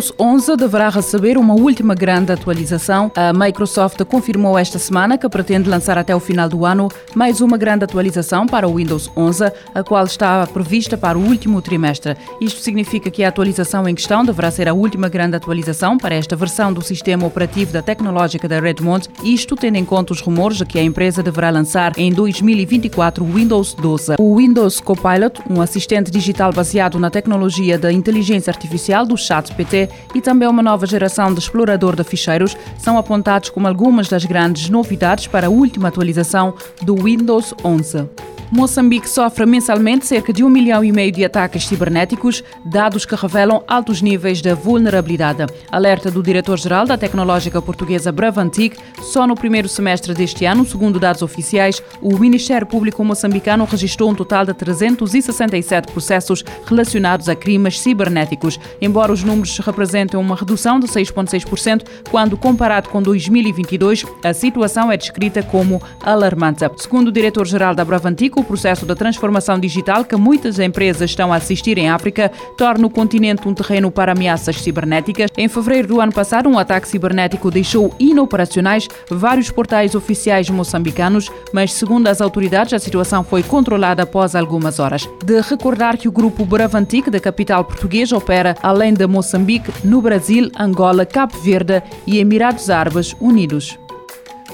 Windows 11 deverá receber uma última grande atualização. A Microsoft confirmou esta semana que pretende lançar até o final do ano mais uma grande atualização para o Windows 11, a qual está prevista para o último trimestre. Isto significa que a atualização em questão deverá ser a última grande atualização para esta versão do sistema operativo da tecnológica da Redmond, isto tendo em conta os rumores de que a empresa deverá lançar em 2024 o Windows 12. O Windows Copilot, um assistente digital baseado na tecnologia da inteligência artificial do ChatGPT e também uma nova geração de explorador de ficheiros, são apontados como algumas das grandes novidades para a última atualização do Windows 11. Moçambique sofre mensalmente cerca de um milhão e meio de ataques cibernéticos, dados que revelam altos níveis de vulnerabilidade. Alerta do diretor-geral da tecnológica portuguesa Bravantic, só no primeiro semestre deste ano, segundo dados oficiais, o Ministério Público moçambicano registrou um total de 367 processos relacionados a crimes cibernéticos, embora os números representem uma redução de 6,6% quando comparado com 2022, a situação é descrita como alarmante. Segundo o diretor-geral da Bravantic, o processo da transformação digital que muitas empresas estão a assistir em África torna o continente um terreno para ameaças cibernéticas. Em fevereiro do ano passado, um ataque cibernético deixou inoperacionais vários portais oficiais moçambicanos, mas segundo as autoridades, a situação foi controlada após algumas horas. De recordar que o grupo Bravantic, da capital portuguesa, opera além de Moçambique, no Brasil, Angola, Cabo Verde e Emirados Árabes Unidos.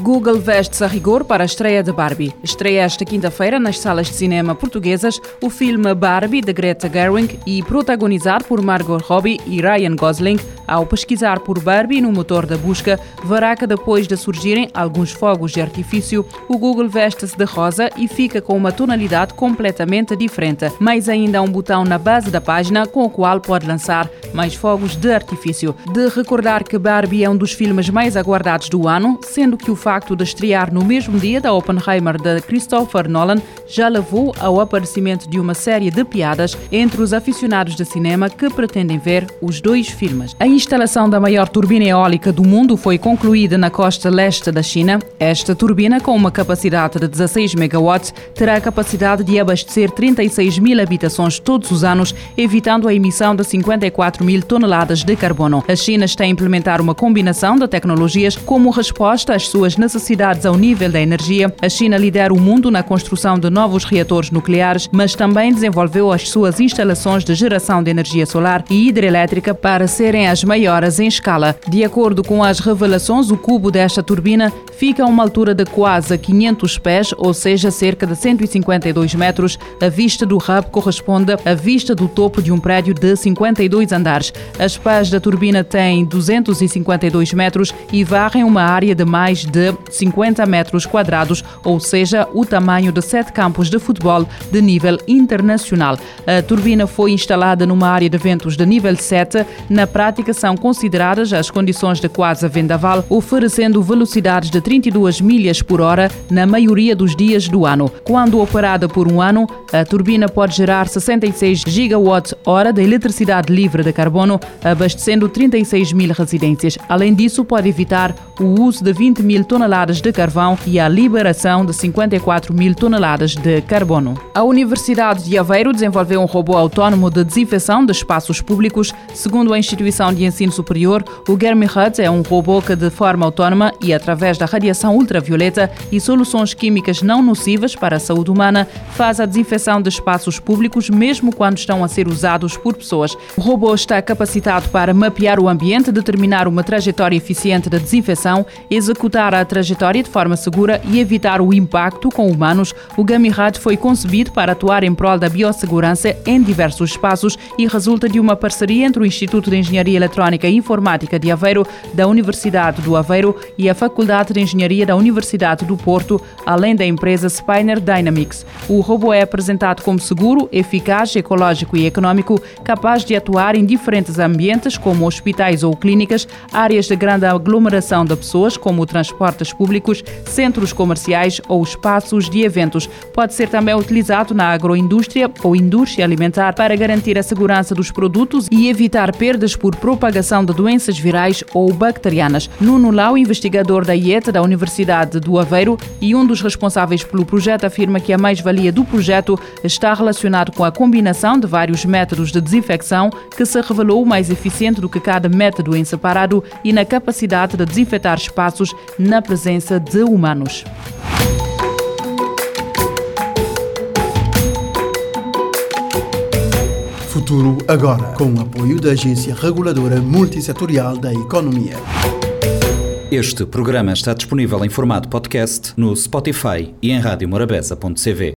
Google veste-se a rigor para a estreia de Barbie. Estreia esta quinta-feira nas salas de cinema portuguesas o filme Barbie de Greta Gerwig e protagonizado por Margot Robbie e Ryan Gosling. Ao pesquisar por Barbie no motor da busca, verá que depois de surgirem alguns fogos de artifício, o Google veste-se de rosa e fica com uma tonalidade completamente diferente. Mais ainda há um botão na base da página com o qual pode lançar mais fogos de artifício. De recordar que Barbie é um dos filmes mais aguardados do ano, sendo que o facto de estrear no mesmo dia da Oppenheimer de Christopher Nolan já levou ao aparecimento de uma série de piadas entre os aficionados de cinema que pretendem ver os dois filmes. A instalação da maior turbina eólica do mundo foi concluída na costa leste da China. Esta turbina, com uma capacidade de 16 megawatts, terá a capacidade de abastecer 36 mil habitações todos os anos, evitando a emissão de 54 mil toneladas de carbono. A China está a implementar uma combinação de tecnologias como resposta às suas necessidades ao nível da energia, a China lidera o mundo na construção de novos reatores nucleares, mas também desenvolveu as suas instalações de geração de energia solar e hidrelétrica para serem as maiores em escala. De acordo com as revelações, o cubo desta turbina fica a uma altura de quase 500 pés, ou seja, cerca de 152 metros. A vista do hub corresponde à vista do topo de um prédio de 52 andares. As pás da turbina têm 252 metros e varrem uma área de mais de 50 metros quadrados, ou seja, o tamanho de sete campos de futebol de nível internacional. A turbina foi instalada numa área de ventos de nível 7. Na prática, são consideradas as condições de quase vendaval, oferecendo velocidades de 32 milhas por hora na maioria dos dias do ano. Quando operada por um ano, a turbina pode gerar 66 gigawatt-hora de eletricidade livre de carbono, abastecendo 36 mil residências. Além disso, pode evitar o uso de 20 mil toneladas de carvão e a liberação de 54 mil toneladas de carbono. A Universidade de Aveiro desenvolveu um robô autónomo de desinfecção de espaços públicos. Segundo a instituição de ensino superior, o Germihut é um robô que, de forma autónoma e através da radiação ultravioleta e soluções químicas não nocivas para a saúde humana, faz a desinfecção de espaços públicos mesmo quando estão a ser usados por pessoas. O robô está capacitado para mapear o ambiente, determinar uma trajetória eficiente de desinfecção, executar a trajetória de forma segura e evitar o impacto com humanos, o Gamirad foi concebido para atuar em prol da biossegurança em diversos espaços e resulta de uma parceria entre o Instituto de Engenharia Eletrónica e Informática de Aveiro, da Universidade do Aveiro e a Faculdade de Engenharia da Universidade do Porto, além da empresa Spiner Dynamics. O robô é apresentado como seguro, eficaz, ecológico e econômico, capaz de atuar em diferentes ambientes, como hospitais ou clínicas, áreas de grande aglomeração de a pessoas, como transportes públicos, centros comerciais ou espaços de eventos. Pode ser também utilizado na agroindústria ou indústria alimentar para garantir a segurança dos produtos e evitar perdas por propagação de doenças virais ou bacterianas. Nuno Lau, investigador da IETA da Universidade do Aveiro e um dos responsáveis pelo projeto, afirma que a mais-valia do projeto está relacionado com a combinação de vários métodos de desinfecção que se revelou mais eficiente do que cada método em separado e na capacidade de desinfetar espaços na presença de humanos. Futuro agora, com o apoio da Agência Reguladora Multissetorial da Economia. Este programa está disponível em formato podcast no Spotify e em radiomorabeza.cv.